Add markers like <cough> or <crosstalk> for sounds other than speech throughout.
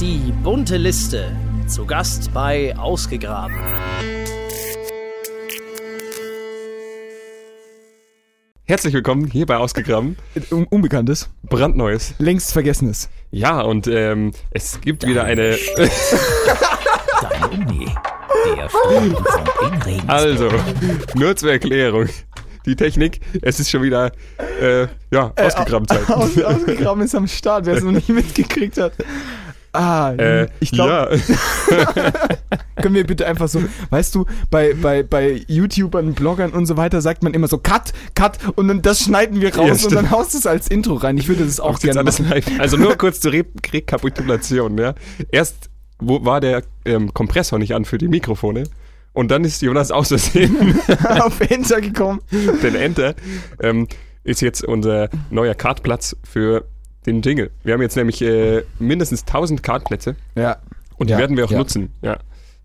Die bunte Liste. Zu Gast bei Ausgegraben. Herzlich willkommen hier bei Ausgegraben. Un Unbekanntes. Brandneues. Längst Vergessenes. Ja, und ähm, es gibt wieder eine. <laughs> Deine Uni. Der Freundfunk in. Also, nur zur Erklärung. Die Technik, es ist schon wieder äh, ja, Ausgegraben-Zeit. <laughs> Aus, ausgegraben ist am Start, wer es noch nicht <laughs> mitgekriegt hat. Ah, äh, ich glaube, ja. <laughs> können wir bitte einfach so, weißt du, bei, bei, bei YouTubern, Bloggern und so weiter sagt man immer so Cut, Cut und dann das schneiden wir Ja, raus und stimmt. dann haust du es als Intro rein. Ich würde das auch jetzt gerne machen. Also nur kurz zur Re Rekapitulation. Ja. Erst wo war der ähm, Kompressor nicht an für die Mikrofone und dann ist Jonas aus Versehen <laughs> auf Enter gekommen. den Enter ähm, ist jetzt unser neuer Kartplatz für den Jingle. Wir haben jetzt nämlich äh, mindestens 1000 Kartplätze Ja. und die Ja, werden wir auch ja. nutzen. Ja.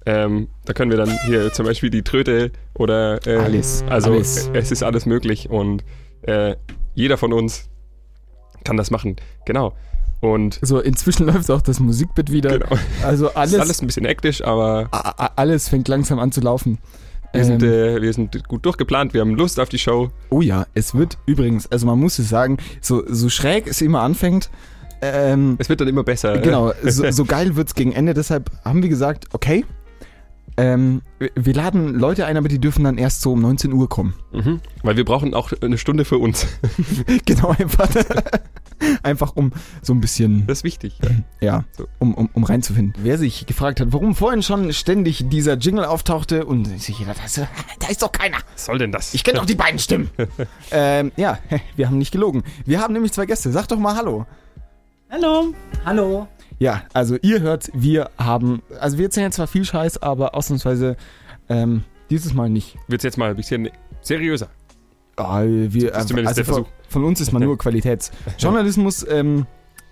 Ähm, da können wir dann hier zum Beispiel die Tröte oder äh, Alles, Also alles. äh, es ist alles möglich und äh, jeder von uns kann das machen. Genau. Und So, inzwischen <laughs> läuft auch das Musikbit wieder. genau. Also <laughs> Es alles, ist alles ein bisschen hektisch, aber alles fängt langsam an zu laufen. Wir, sind, Ähm, äh, wir sind gut durchgeplant, wir haben Lust auf die Show. Oh ja, es wird übrigens, also man muss es sagen, so, so schräg es immer anfängt, ähm, Es wird dann immer besser. genau, <laughs> so, so geil wird's gegen Ende. Deshalb haben wir gesagt, okay, ähm, wir- wir laden Leute ein, aber die dürfen dann erst so um 19 Uhr kommen. Mhm. Weil wir brauchen auch eine Stunde für uns. <laughs> genau, einfach, <laughs> <laughs> einfach um so ein bisschen, Das ist wichtig. ja, So. um, um, um reinzufinden. Wer sich gefragt hat, warum vorhin schon ständig dieser Jingle auftauchte und sich jeder dachte, <laughs> da ist doch keiner. Was soll denn das? Ich kenne doch die beiden Stimmen. <laughs> ähm, ja, wir haben nicht gelogen. Wir haben nämlich zwei Gäste. Sag doch mal Hallo. Hallo. Hallo. Ja, also ihr hört, wir haben, also wir erzählen zwar viel Scheiß, aber ausnahmsweise ähm, dieses Mal nicht. Wird's jetzt mal ein bisschen seriöser. Ah, wir, zumindest der von, von uns ist man nur <laughs> Qualitätsjournalismus ähm,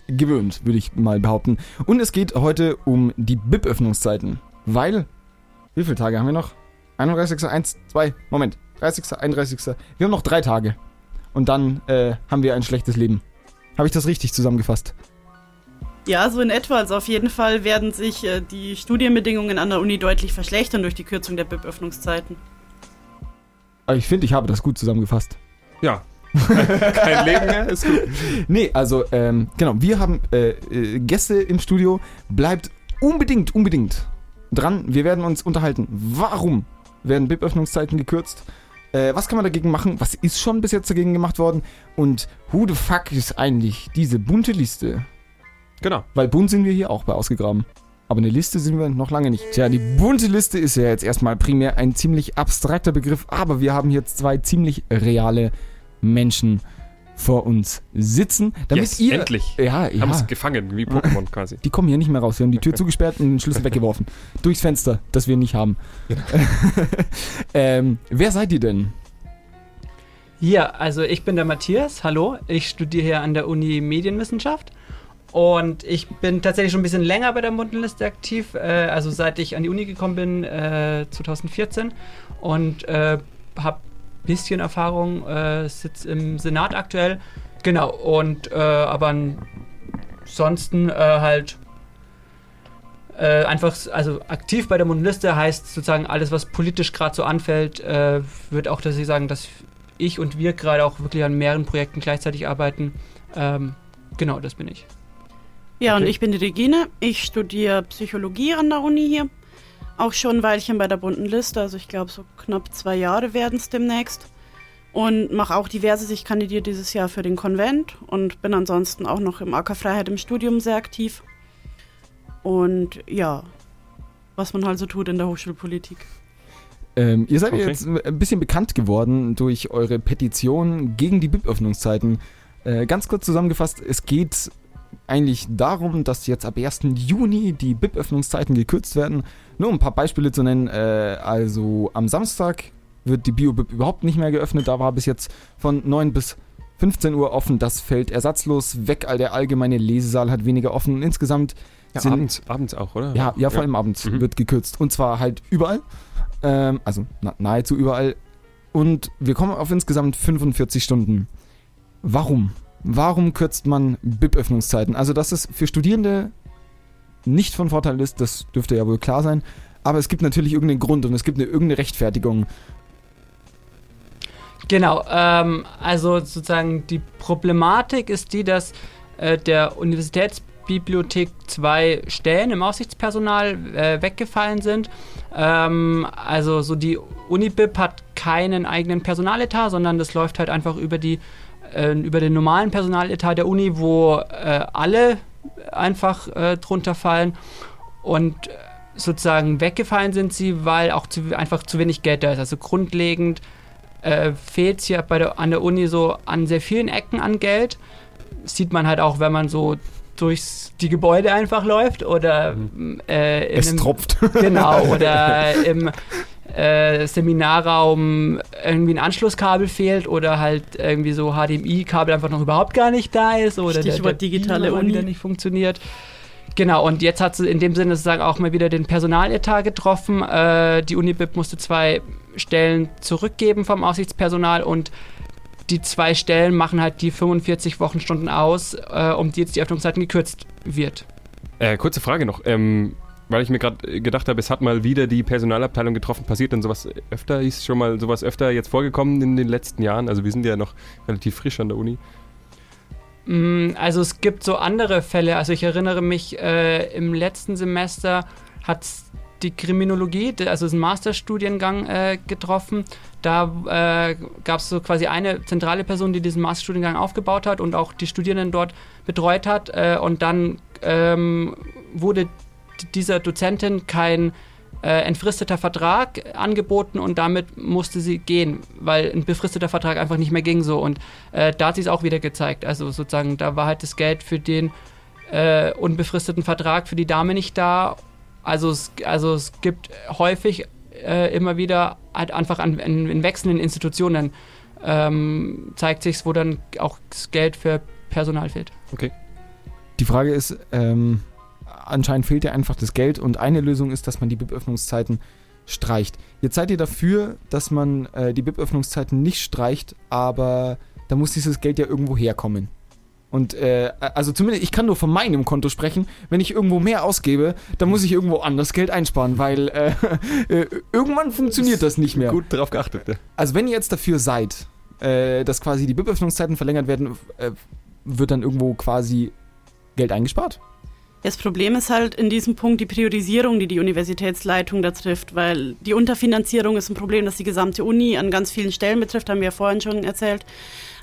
gewöhnt, würde ich mal behaupten. Und es geht heute um die BIP-Öffnungszeiten, weil, wie viele Tage haben wir noch? 31. 1, 2, Moment, 30. 31. Wir haben noch drei Tage. Und dann äh, haben wir ein schlechtes Leben. Habe ich das richtig zusammengefasst? Ja, so in etwa. Also auf jeden Fall werden sich äh, die Studienbedingungen an der Uni deutlich verschlechtern durch die Kürzung der BIP-Öffnungszeiten. Aber ich finde, ich habe das gut zusammengefasst. Ja. <laughs> Kein Leben mehr, ist gut. <laughs> Nee, also, ähm, genau, wir haben äh, äh, Gäste im Studio. Bleibt unbedingt, unbedingt dran. Wir werden uns unterhalten. Warum werden BIP-Öffnungszeiten gekürzt? Äh, was kann man dagegen machen? Was ist schon bis jetzt dagegen gemacht worden? Und who the fuck ist eigentlich diese bunte Liste? Genau. Weil bunt sind wir hier auch bei ausgegraben. Aber eine Liste sind wir noch lange nicht. Tja, die bunte Liste ist ja jetzt erstmal primär ein ziemlich abstrakter Begriff, aber wir haben jetzt zwei ziemlich reale Menschen vor uns sitzen, damit yes, ihr endlich. ja, Haben ja. es gefangen, wie Pokémon quasi. Die kommen hier nicht mehr raus. Wir haben die Tür zugesperrt und den Schlüssel <laughs> weggeworfen. Durchs Fenster, das wir nicht haben. <laughs> ähm, wer seid ihr denn? Ja, also ich bin der Matthias, hallo. Ich studiere hier an der Uni Medienwissenschaft und ich bin tatsächlich schon ein bisschen länger bei der Bundenliste aktiv, äh, also seit ich an die Uni gekommen bin, äh, 2014 und äh, habe ein bisschen Erfahrung, äh, sitze im Senat aktuell, genau, und äh, aber ansonsten äh, halt äh, einfach, also aktiv bei der Bundenliste heißt sozusagen alles, was politisch gerade so anfällt, äh, wird auch, dass ich sagen, dass ich und wir gerade auch wirklich an mehreren Projekten gleichzeitig arbeiten. Ähm, genau, das bin ich. Ja, und Okay. ich bin die Regine. Ich studiere Psychologie an der Uni hier. Auch schon ein Weilchen bei der bunten Liste. Also ich glaube, so knapp zwei Jahre werden es demnächst. Und mache auch diverses. Ich kandidiere dieses Jahr für den Konvent und bin ansonsten auch noch im AK Freiheit im Studium sehr aktiv. Und ja, was man halt so tut in der Hochschulpolitik. Ähm, ihr seid Okay. jetzt ein bisschen bekannt geworden durch eure Petition gegen die BIP-Öffnungszeiten. Äh, ganz kurz zusammengefasst, es geht eigentlich darum, dass jetzt ab 1. Juni die BIP-Öffnungszeiten gekürzt werden. Nur um ein paar Beispiele zu nennen, äh, also am Samstag wird die Bio-BIP überhaupt nicht mehr geöffnet. Da war bis jetzt von 9 bis 15 Uhr offen. Das fällt ersatzlos weg. All der allgemeine Lesesaal hat weniger offen. Und insgesamt Ja, sind abends, abends auch, oder? ja, ja, vor allem abends Mhm. wird gekürzt. Und zwar halt überall. Ähm, also na, nahezu überall. Und wir kommen auf insgesamt 45 Stunden. Warum? Warum kürzt man BIP-Öffnungszeiten? Also, dass es für Studierende nicht von Vorteil ist, das dürfte ja wohl klar sein. Aber es gibt natürlich irgendeinen Grund und es gibt eine, irgendeine Rechtfertigung. Genau, ähm, also sozusagen die Problematik ist die, dass äh, der Universitätsbibliothek zwei Stellen im Aussichtspersonal äh, weggefallen sind. Ähm, also so die Unibib hat keinen eigenen Personaletat, sondern das läuft halt einfach über die äh, über den normalen Personaletat der Uni, wo äh, alle einfach äh, drunter fallen und sozusagen weggefallen sind sie, weil auch zu, einfach zu wenig Geld da ist. Also grundlegend äh, fehlt es hier bei der, an der Uni so an sehr vielen Ecken an Geld. sieht man halt auch, wenn man so durch die Gebäude einfach läuft oder Mhm. äh, Es einem, tropft. Genau, <laughs> oder im äh, Seminarraum irgendwie ein Anschlusskabel fehlt oder halt irgendwie so HDMI-Kabel einfach noch überhaupt gar nicht da ist oder der, Stichwort der digitale Beamer mal Uni. wieder nicht funktioniert. Genau, und jetzt hat sie in dem Sinne sozusagen auch mal wieder den Personaletat getroffen. Äh, die Unibib musste zwei Stellen zurückgeben vom Aussichtspersonal und die zwei Stellen machen halt die 45 Wochenstunden aus, äh, um die jetzt die Öffnungszeiten gekürzt wird. Äh, kurze Frage noch. Ähm, weil ich mir gerade gedacht habe, es hat mal wieder die Personalabteilung getroffen. Passiert denn sowas öfter? Ist schon mal sowas öfter jetzt vorgekommen in den letzten Jahren? Also wir sind ja noch relativ frisch an der Uni. Mm, Also es gibt so andere Fälle. Also ich erinnere mich, äh, im letzten Semester hat die Kriminologie, also ist ein Masterstudiengang äh, getroffen. Da äh, gab es so quasi eine zentrale Person, die diesen Masterstudiengang aufgebaut hat und auch die Studierenden dort betreut hat. Äh, und dann ähm, wurde dieser Dozentin kein äh, entfristeter Vertrag angeboten und damit musste sie gehen, weil ein befristeter Vertrag einfach nicht mehr ging so. Und äh, da hat sie es auch wieder gezeigt. Also sozusagen, da war halt das Geld für den äh, unbefristeten Vertrag für die Dame nicht da. Also es, also es gibt häufig äh, immer wieder halt einfach an, in, in wechselnden Institutionen ähm, zeigt sich wo dann auch das Geld für Personal fehlt. Die Frage ist, ähm, anscheinend fehlt ja einfach das Geld und eine Lösung ist, dass man die BIP-Öffnungszeiten streicht. Jetzt seid ihr dafür, dass man äh, die BIP-Öffnungszeiten nicht streicht, aber da muss dieses Geld ja irgendwo herkommen. Und äh, also zumindest, ich kann nur von meinem Konto sprechen. Wenn ich irgendwo mehr ausgebe, dann muss ich irgendwo anders Geld einsparen, weil äh, <laughs> äh, irgendwann funktioniert das nicht mehr. Gut darauf geachtet. Ne? Also wenn ihr jetzt dafür seid, äh, dass quasi die BIP-Öffnungszeiten verlängert werden, äh, wird dann irgendwo quasi Geld eingespart? Das Problem ist halt in diesem Punkt die Priorisierung, die die Universitätsleitung da trifft, weil die Unterfinanzierung ist ein Problem, das die gesamte Uni an ganz vielen Stellen betrifft, haben wir ja vorhin schon erzählt.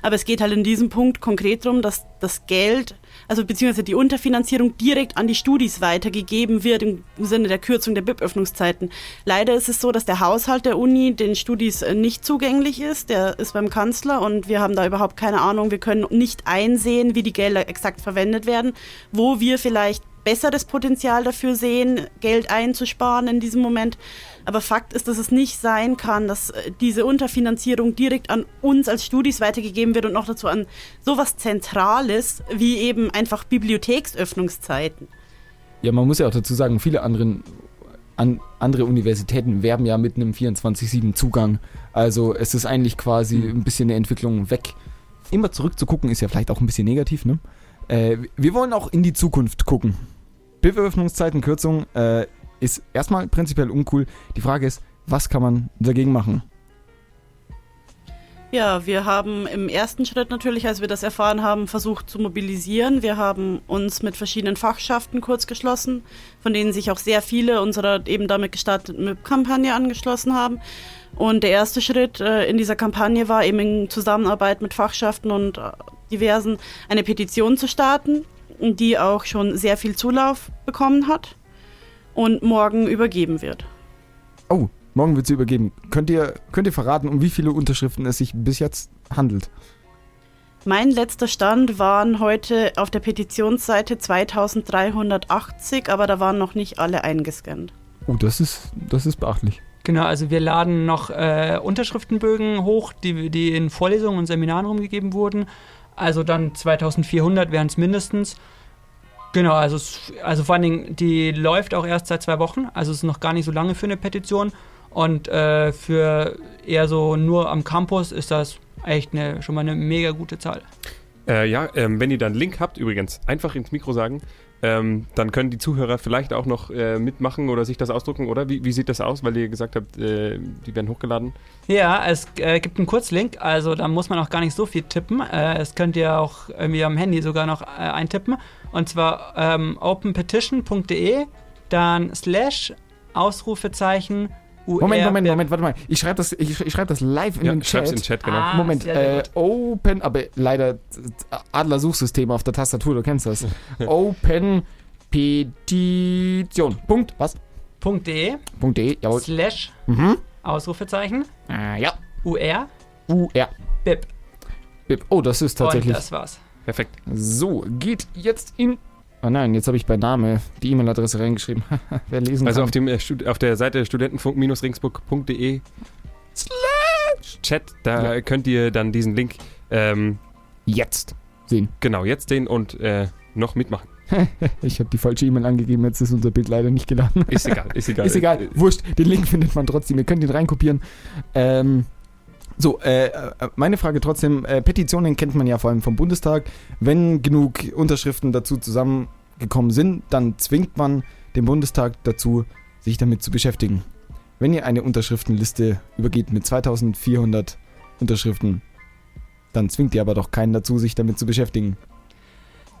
Aber es geht halt in diesem Punkt konkret darum, dass das Geld, also beziehungsweise die Unterfinanzierung direkt an die Studis weitergegeben wird im Sinne der Kürzung der BIP-Öffnungszeiten. Leider ist es so, dass der Haushalt der Uni den Studis nicht zugänglich ist. Der ist beim Kanzler und wir haben da überhaupt keine Ahnung. Wir können nicht einsehen, wie die Gelder exakt verwendet werden, wo wir vielleicht besseres Potenzial dafür sehen, Geld einzusparen in diesem Moment. Aber Fakt ist, dass es nicht sein kann, dass äh, diese Unterfinanzierung direkt an uns als Studis weitergegeben wird und noch dazu an sowas Zentrales wie eben einfach Bibliotheksöffnungszeiten. Ja, man muss ja auch dazu sagen, viele anderen, an, andere Universitäten werben ja mit einem 24-7 Zugang. Also es ist eigentlich quasi ein bisschen eine Entwicklung weg. Immer zurückzugucken ist ja vielleicht auch ein bisschen negativ, ne? Äh, wir wollen auch in die Zukunft gucken. Bildöffnungszeitenkürzung äh, ist erstmal prinzipiell uncool. Die Frage ist, was kann man dagegen machen? Ja, wir haben im ersten Schritt natürlich, als wir das erfahren haben, versucht zu mobilisieren. Wir haben uns mit verschiedenen Fachschaften kurz geschlossen, von denen sich auch sehr viele unserer eben damit gestarteten MIP-Kampagne angeschlossen haben. Und der erste Schritt äh, in dieser Kampagne war eben in Zusammenarbeit mit Fachschaften und äh, diversen eine Petition zu starten, die auch schon sehr viel Zulauf bekommen hat und morgen übergeben wird. Oh, morgen wird sie übergeben. Könnt ihr, könnt ihr verraten, um wie viele Unterschriften es sich bis jetzt handelt? Mein letzter Stand waren heute auf der Petitionsseite 2380, aber da waren noch nicht alle eingescannt. Oh, das ist, das ist beachtlich. Genau, also wir laden noch äh, Unterschriftenbögen hoch, die, die in Vorlesungen und Seminaren rumgegeben wurden. Also dann 2400 wären es mindestens. Genau, also, also vor allen Dingen, die läuft auch erst seit zwei Wochen, also es ist noch gar nicht so lange für eine Petition. Und äh, für eher so nur am Campus ist das echt eine, schon mal eine mega gute Zahl. Äh, ja, ähm, wenn ihr dann einen Link habt, übrigens, einfach ins Mikro sagen, ähm, dann können die Zuhörer vielleicht auch noch äh, mitmachen oder sich das ausdrucken, oder? Wie, wie sieht das aus, weil ihr gesagt habt, äh, die werden hochgeladen? Ja, es äh, gibt einen Kurzlink, also da muss man auch gar nicht so viel tippen. Äh, es könnt ihr auch irgendwie am Handy sogar noch äh, eintippen. Und zwar ähm, openpetition.de, dann slash Ausrufezeichen. Moment, Moment, Moment, warte mal. Ich schreibe das, ich, ich schreib das live in ja, den schreib's Chat. in den Chat, genau. Ah, Moment, äh, Open, aber leider Adler-Suchsystem auf der Tastatur, du kennst das. <laughs> Open Petition. Punkt, was? .de Punkt .de, jawohl. slash Mhm. Ausrufezeichen Äh, ja. UR UR. BIP. Bip. Oh, das ist Und tatsächlich. das war's. Perfekt. So, geht jetzt in. Oh nein, jetzt habe ich bei Name die E-Mail-Adresse reingeschrieben. <laughs> Wer lesen Also kann. auf, dem, äh, auf der Seite studentenfunk-ringsburg.de Chat, da könnt ihr dann diesen Link ähm, jetzt sehen. genau jetzt sehen und äh, noch mitmachen. <laughs> Ich habe die falsche E-Mail angegeben, jetzt ist unser Bild leider nicht geladen. Ist egal, ist <laughs> egal. Ist egal, wurscht, den Link findet man trotzdem, ihr könnt ihn reinkopieren. Ähm, so, äh, äh, meine Frage trotzdem, äh, Petitionen kennt man ja vor allem vom Bundestag. Wenn genug Unterschriften dazu zusammengekommen sind, dann zwingt man den Bundestag dazu, sich damit zu beschäftigen. Wenn ihr eine Unterschriftenliste übergeht mit 2400 Unterschriften, dann zwingt ihr aber doch keinen dazu, sich damit zu beschäftigen.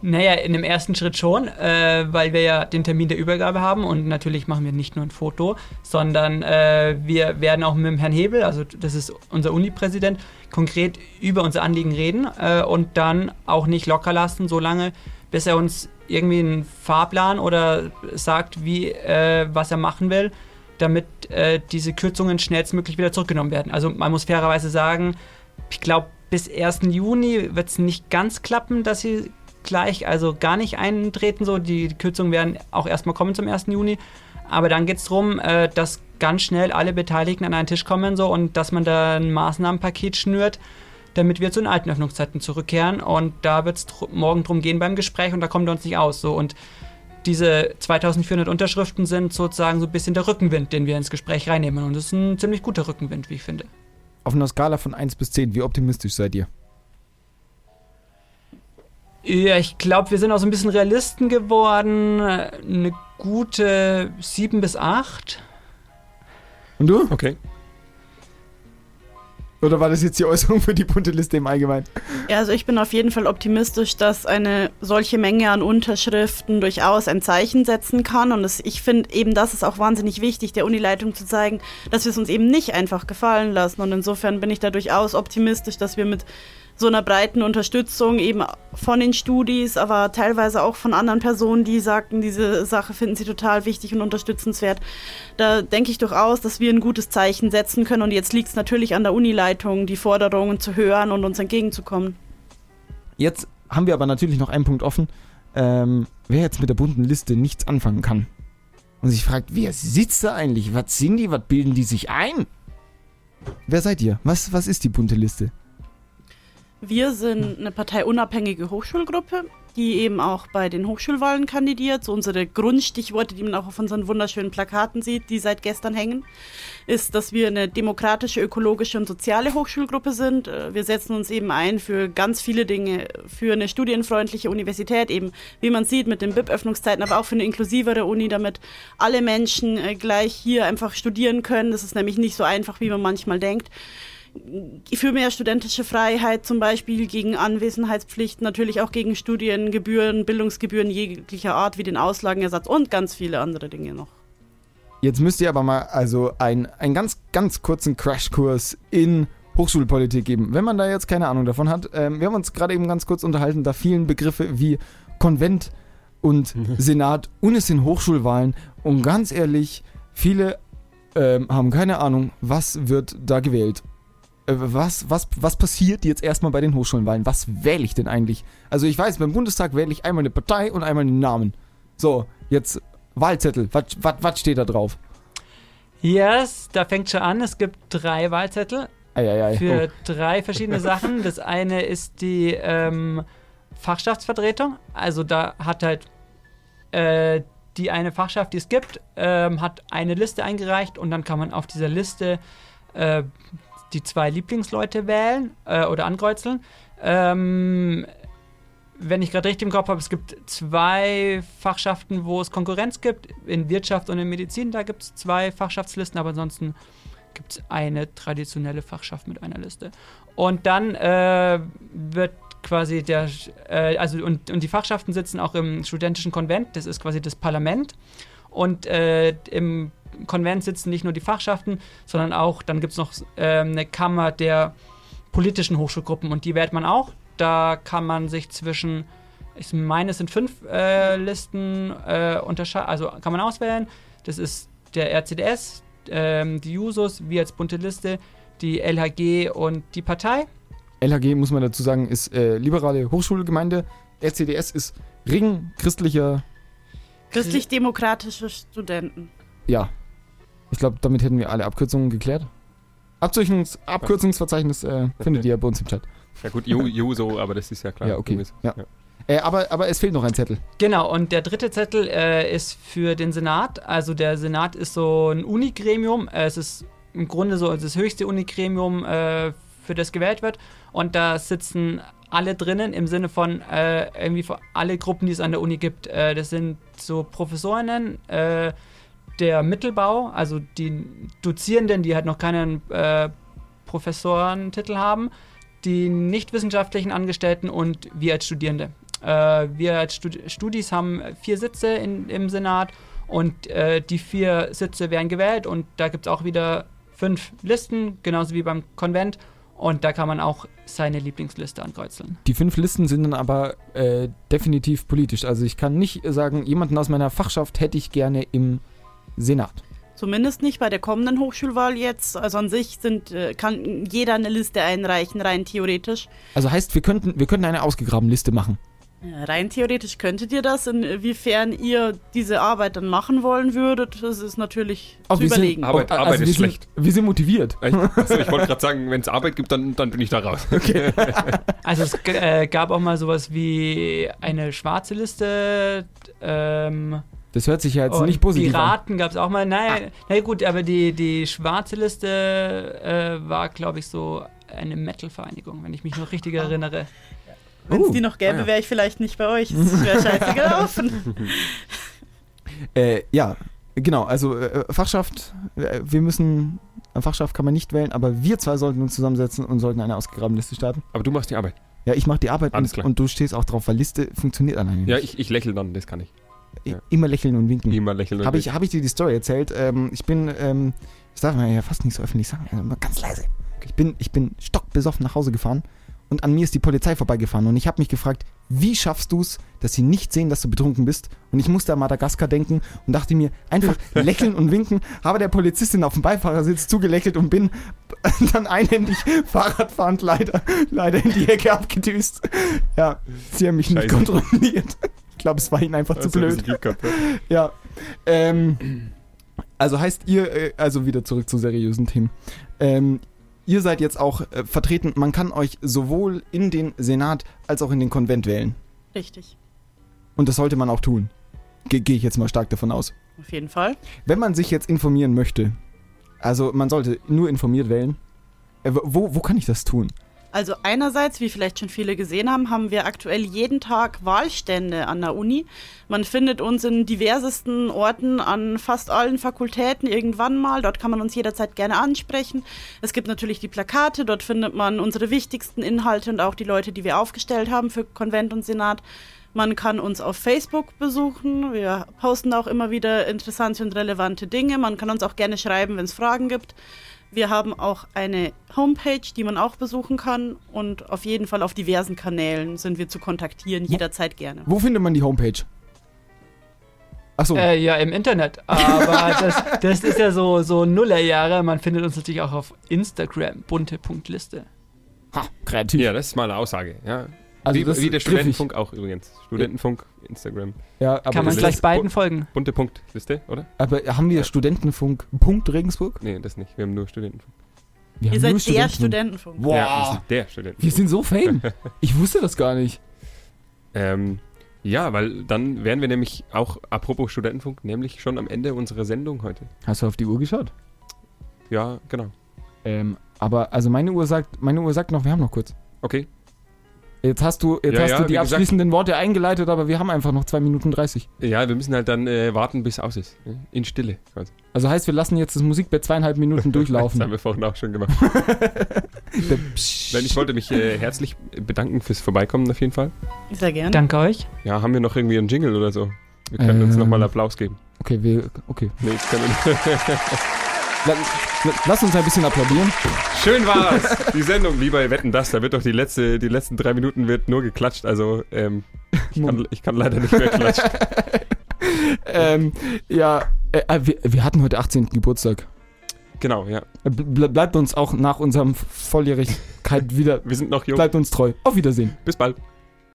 Naja, in dem ersten Schritt schon, äh, weil wir ja den Termin der Übergabe haben und natürlich machen wir nicht nur ein Foto, sondern äh, wir werden auch mit dem Herrn Hebel, also das ist unser Uni-Präsident, konkret über unser Anliegen reden äh, und dann auch nicht locker lassen, solange bis er uns irgendwie einen Fahrplan oder sagt, wie, äh, was er machen will, damit äh, diese Kürzungen schnellstmöglich wieder zurückgenommen werden. Also man muss fairerweise sagen, ich glaube, bis 1. Juni wird es nicht ganz klappen, dass sie gleich, also gar nicht eintreten. So, die Kürzungen werden auch erstmal kommen zum 1. Juni. Aber dann geht es darum, äh, dass ganz schnell alle Beteiligten an einen Tisch kommen so und dass man da ein Maßnahmenpaket schnürt, damit wir zu den alten Öffnungszeiten zurückkehren. Und da wird es dr morgen drum gehen beim Gespräch und da kommen wir uns nicht aus. So und diese 2400 Unterschriften sind sozusagen so ein bisschen der Rückenwind, den wir ins Gespräch reinnehmen. Und das ist ein ziemlich guter Rückenwind, wie ich finde. Auf einer Skala von 1 bis 10, wie optimistisch seid ihr? Ja, ich glaube, wir sind auch so ein bisschen Realisten geworden. Eine gute 7 bis 8. Und du? Okay. Oder war das jetzt die Äußerung für die bunte Liste im Allgemeinen? Ja, also ich bin auf jeden Fall optimistisch, dass eine solche Menge an Unterschriften durchaus ein Zeichen setzen kann. Und es, ich finde eben, das ist auch wahnsinnig wichtig, der Unileitung zu zeigen, dass wir es uns eben nicht einfach gefallen lassen. Und insofern bin ich da durchaus optimistisch, dass wir mit so einer breiten Unterstützung eben von den Studis, aber teilweise auch von anderen Personen, die sagten, diese Sache finden sie total wichtig und unterstützenswert. Da denke ich durchaus, dass wir ein gutes Zeichen setzen können. Und jetzt liegt es natürlich an der Unileitung, die Forderungen zu hören und uns entgegenzukommen. Jetzt haben wir aber natürlich noch einen Punkt offen. Ähm, wer jetzt mit der bunten Liste nichts anfangen kann und sich fragt, wer sitzt da eigentlich? Was sind die? Was bilden die sich ein? Wer seid ihr? Was, was ist die bunte Liste? Wir sind eine parteiunabhängige Hochschulgruppe, die eben auch bei den Hochschulwahlen kandidiert. So unsere Grundstichworte, die man auch auf unseren wunderschönen Plakaten sieht, die seit gestern hängen, ist, dass wir eine demokratische, ökologische und soziale Hochschulgruppe sind. Äh, Wir setzen uns eben ein für ganz viele Dinge, für eine studienfreundliche Universität, eben wie man sieht mit den BIP-Öffnungszeiten, aber auch für eine inklusivere Uni, damit alle Menschen äh, gleich hier einfach studieren können. Das ist nämlich nicht so einfach, wie man manchmal denkt für mehr studentische Freiheit zum Beispiel, gegen Anwesenheitspflichten, natürlich auch gegen Studiengebühren, Bildungsgebühren jeglicher Art wie den Auslagenersatz und ganz viele andere Dinge noch. Jetzt müsst ihr aber mal also ein, einen ganz, ganz kurzen Crashkurs in Hochschulpolitik geben. Wenn man da jetzt keine Ahnung davon hat, ähm, wir haben uns gerade eben ganz kurz unterhalten, da vielen Begriffe wie Konvent und <laughs> Senat und es sind Hochschulwahlen und ganz ehrlich, viele ähm, haben keine Ahnung, was wird da gewählt. Äh, Was, was, was passiert jetzt erstmal bei den Hochschulenwahlen? Was wähle ich denn eigentlich? Also ich weiß, beim Bundestag wähle ich einmal eine Partei und einmal einen Namen. So, jetzt Wahlzettel. Was, steht da drauf? Yes, da fängt schon an. Es gibt drei Wahlzettel Eieiei. für Oh. drei verschiedene <laughs> Sachen. Das eine ist die ähm, Fachschaftsvertretung. Also da hat halt äh, die eine Fachschaft, die es gibt, ähm, hat eine Liste eingereicht und dann kann man auf dieser Liste äh, die zwei Lieblingsleute wählen äh, oder ankreuzeln. Ähm, wenn ich gerade richtig im Kopf habe, es gibt zwei Fachschaften, wo es Konkurrenz gibt. In Wirtschaft und in Medizin, da gibt es zwei Fachschaftslisten, aber ansonsten gibt es eine traditionelle Fachschaft mit einer Liste. Und dann äh, wird quasi der, äh, also und, und die Fachschaften sitzen auch im studentischen Konvent, das ist quasi das Parlament. Und äh, im Konvent sitzen nicht nur die Fachschaften, sondern auch, dann gibt es noch äh, eine Kammer der politischen Hochschulgruppen und die wählt man auch. Da kann man sich zwischen, ich meine, es sind fünf äh, Listen äh, unterscheiden, also kann man auswählen. Das ist der RCDS, ähm, die Jusos, wir als bunte Liste, die LHG und die Partei. LHG, muss man dazu sagen, ist äh, liberale Hochschulgemeinde. RCDS ist Ring christlicher, Christlich-demokratische Studenten. ja. Ich glaube, damit hätten wir alle Abkürzungen geklärt. Abkürzungs Abkürzungsverzeichnis äh, findet ihr bei uns im Chat. Ja gut, Ju, Juso, aber das ist ja klar. Ja, okay. Gewiss. Ja. Äh, aber, aber es fehlt noch ein Zettel. Genau, und der dritte Zettel äh, ist für den Senat. Also der Senat ist so ein Unigremium. Äh, es ist im Grunde so das höchste Unigremium, äh, für das gewählt wird. Und da sitzen alle drinnen im Sinne von äh, irgendwie für alle Gruppen, die es an der Uni gibt. Äh, das sind so Professorinnen, äh, der Mittelbau, also die Dozierenden, die halt noch keinen äh, Professorentitel haben, die nicht wissenschaftlichen Angestellten und wir als Studierende. Äh, wir als Stud Studis haben vier Sitze in, im Senat und äh, die vier Sitze werden gewählt und da gibt es auch wieder fünf Listen, genauso wie beim Konvent. Und da kann man auch seine Lieblingsliste ankreuzeln. Die fünf Listen sind dann aber äh, definitiv politisch. Also ich kann nicht sagen, jemanden aus meiner Fachschaft hätte ich gerne im Senat. Zumindest nicht bei der kommenden Hochschulwahl jetzt. Also an sich sind, äh, kann jeder eine Liste einreichen, rein theoretisch. Also heißt, wir könnten, wir könnten eine ausgegrabene Liste machen. Ja, rein theoretisch könntet ihr das. Inwiefern ihr diese Arbeit dann machen wollen würdet, das ist natürlich Aber zu wir sind- überlegen. Arbeit- Oh, Arbeit wir ist sind, schlecht. Wir sind motiviert. Ich, achso, ich wollte gerade sagen, wenn es Arbeit gibt, dann, dann bin ich da raus. <laughs> <laughs> Also es äh, gab auch mal sowas wie eine schwarze Liste. Ähm, Das hört sich ja jetzt und nicht positiv an. Piraten gab es auch mal. Nein, na gut, aber die, die schwarze Liste äh, war, glaube ich, so eine Metal-Vereinigung, wenn ich mich noch richtig erinnere. Wenn es Oh, die noch gäbe, ah ja. wäre ich vielleicht nicht bei euch. <laughs> Das wäre scheiße gelaufen. <laughs> Äh, ja, genau. Also äh, Fachschaft, äh, wir müssen, eine Fachschaft kann man nicht wählen, aber wir zwei sollten uns zusammensetzen und sollten eine ausgegrabene Liste starten. Aber du machst die Arbeit. Ja, ich mache die Arbeit Alles und, klar. und du stehst auch drauf, weil Liste funktioniert alleine Ja, nicht. ich, ich lächle dann, das kann ich. Ja. Immer lächeln und winken. Immer lächeln. und Habe ich, hab ich dir die Story erzählt? Ähm, ich bin, ähm, das darf man ja fast nicht so öffentlich sagen, also ganz leise. Ich bin, ich bin stockbesoffen nach Hause gefahren und an mir ist die Polizei vorbeigefahren und ich habe mich gefragt, wie schaffst du es, dass sie nicht sehen, dass du betrunken bist? Und ich musste an Madagaskar denken und dachte mir, einfach <laughs> lächeln und winken, habe der Polizistin auf dem Beifahrersitz zugelächelt und bin <laughs> dann einhändig Fahrradfahrend leider, leider in die Ecke abgedüst. Ja, sie haben mich nicht Scheiße. kontrolliert. Ich glaube, es war ihnen einfach zu Also, blöd. Lied gehabt, ja. <laughs> Ja. Ähm, also heißt ihr, äh, also wieder zurück zu seriösen Themen. Ähm, ihr seid jetzt auch äh, vertreten, man kann euch sowohl in den Senat als auch in den Konvent wählen. Richtig. Und das sollte man auch tun. Ge Gehe ich jetzt mal stark davon aus. Auf jeden Fall. Wenn man sich jetzt informieren möchte, also man sollte nur informiert wählen, äh, wo, wo kann ich das tun? Also einerseits, wie vielleicht schon viele gesehen haben, haben wir aktuell jeden Tag Wahlstände an der Uni. Man findet uns in diversesten Orten an fast allen Fakultäten irgendwann mal. Dort kann man uns jederzeit gerne ansprechen. Es gibt natürlich die Plakate, dort findet man unsere wichtigsten Inhalte und auch die Leute, die wir aufgestellt haben für Konvent und Senat. Man kann uns auf Facebook besuchen. Wir posten auch immer wieder interessante und relevante Dinge. Man kann uns auch gerne schreiben, wenn es Fragen gibt. Wir haben auch eine Homepage, die man auch besuchen kann. Und auf jeden Fall auf diversen Kanälen sind wir zu kontaktieren, jederzeit gerne. Wo findet man die Homepage? Achso, Äh, ja, im Internet. Aber <laughs> das, das ist ja so, so Nullerjahre. Man findet uns natürlich auch auf Instagram, bunte.liste. ha, kreativ. ja, das ist mal eine Aussage. Ja. Also wie, das wie der. Studentenfunk auch übrigens. Studentenfunk, Instagram. Ja, aber, Kann man gleich beiden folgen. Bunte Punktliste, oder? aber haben wir Ja. Studentenfunk Punkt Regensburg? Nee, das nicht. Wir haben nur Studentenfunk. Wir Ihr seid der Studentenfunk. Studentenfunk. Boah, Ja, wir sind der Studentenfunk. wir sind so fame. <laughs> Ich wusste das gar nicht. Ähm, ja, weil dann wären wir nämlich auch, apropos Studentenfunk, nämlich schon am Ende unserer Sendung heute. Hast du auf die Uhr geschaut? Ja, genau. Ähm, aber also meine Uhr sagt, meine Uhr sagt noch, wir haben noch kurz. Okay. Jetzt hast du, jetzt Ja, hast ja, du die gesagt- abschließenden Worte eingeleitet, aber wir haben einfach noch 2 Minuten 30. Ja, wir müssen halt dann äh, warten, bis es aus ist. ne? In Stille. quasi. Also heißt, wir lassen jetzt das Musikbett zweieinhalb Minuten <laughs> Das durchlaufen. haben wir vorhin auch schon gemacht. <laughs> Nein, ich wollte mich äh, herzlich bedanken fürs Vorbeikommen auf jeden Fall. Sehr gerne. Danke euch. Ja, haben wir noch irgendwie einen Jingle oder so? Wir können uns Ähm. nochmal Applaus geben. Okay, wir, okay. Nee, das können wir nicht. <laughs> La, la, lass uns ein bisschen applaudieren. Schön war's. Die Sendung, wie bei Wetten, das. Da wird doch die, letzte, die letzten drei Minuten wird nur geklatscht. Also, ähm, ich, kann, ich kann leider nicht mehr klatschen. <laughs> ähm, ja, äh, äh, wir, wir hatten heute 18. Geburtstag. Genau, ja. Äh, ble- bleibt uns auch nach unserem Volljährigkeit <laughs> wieder, Wir sind noch jung. bleibt uns treu. Auf Wiedersehen. Bis bald.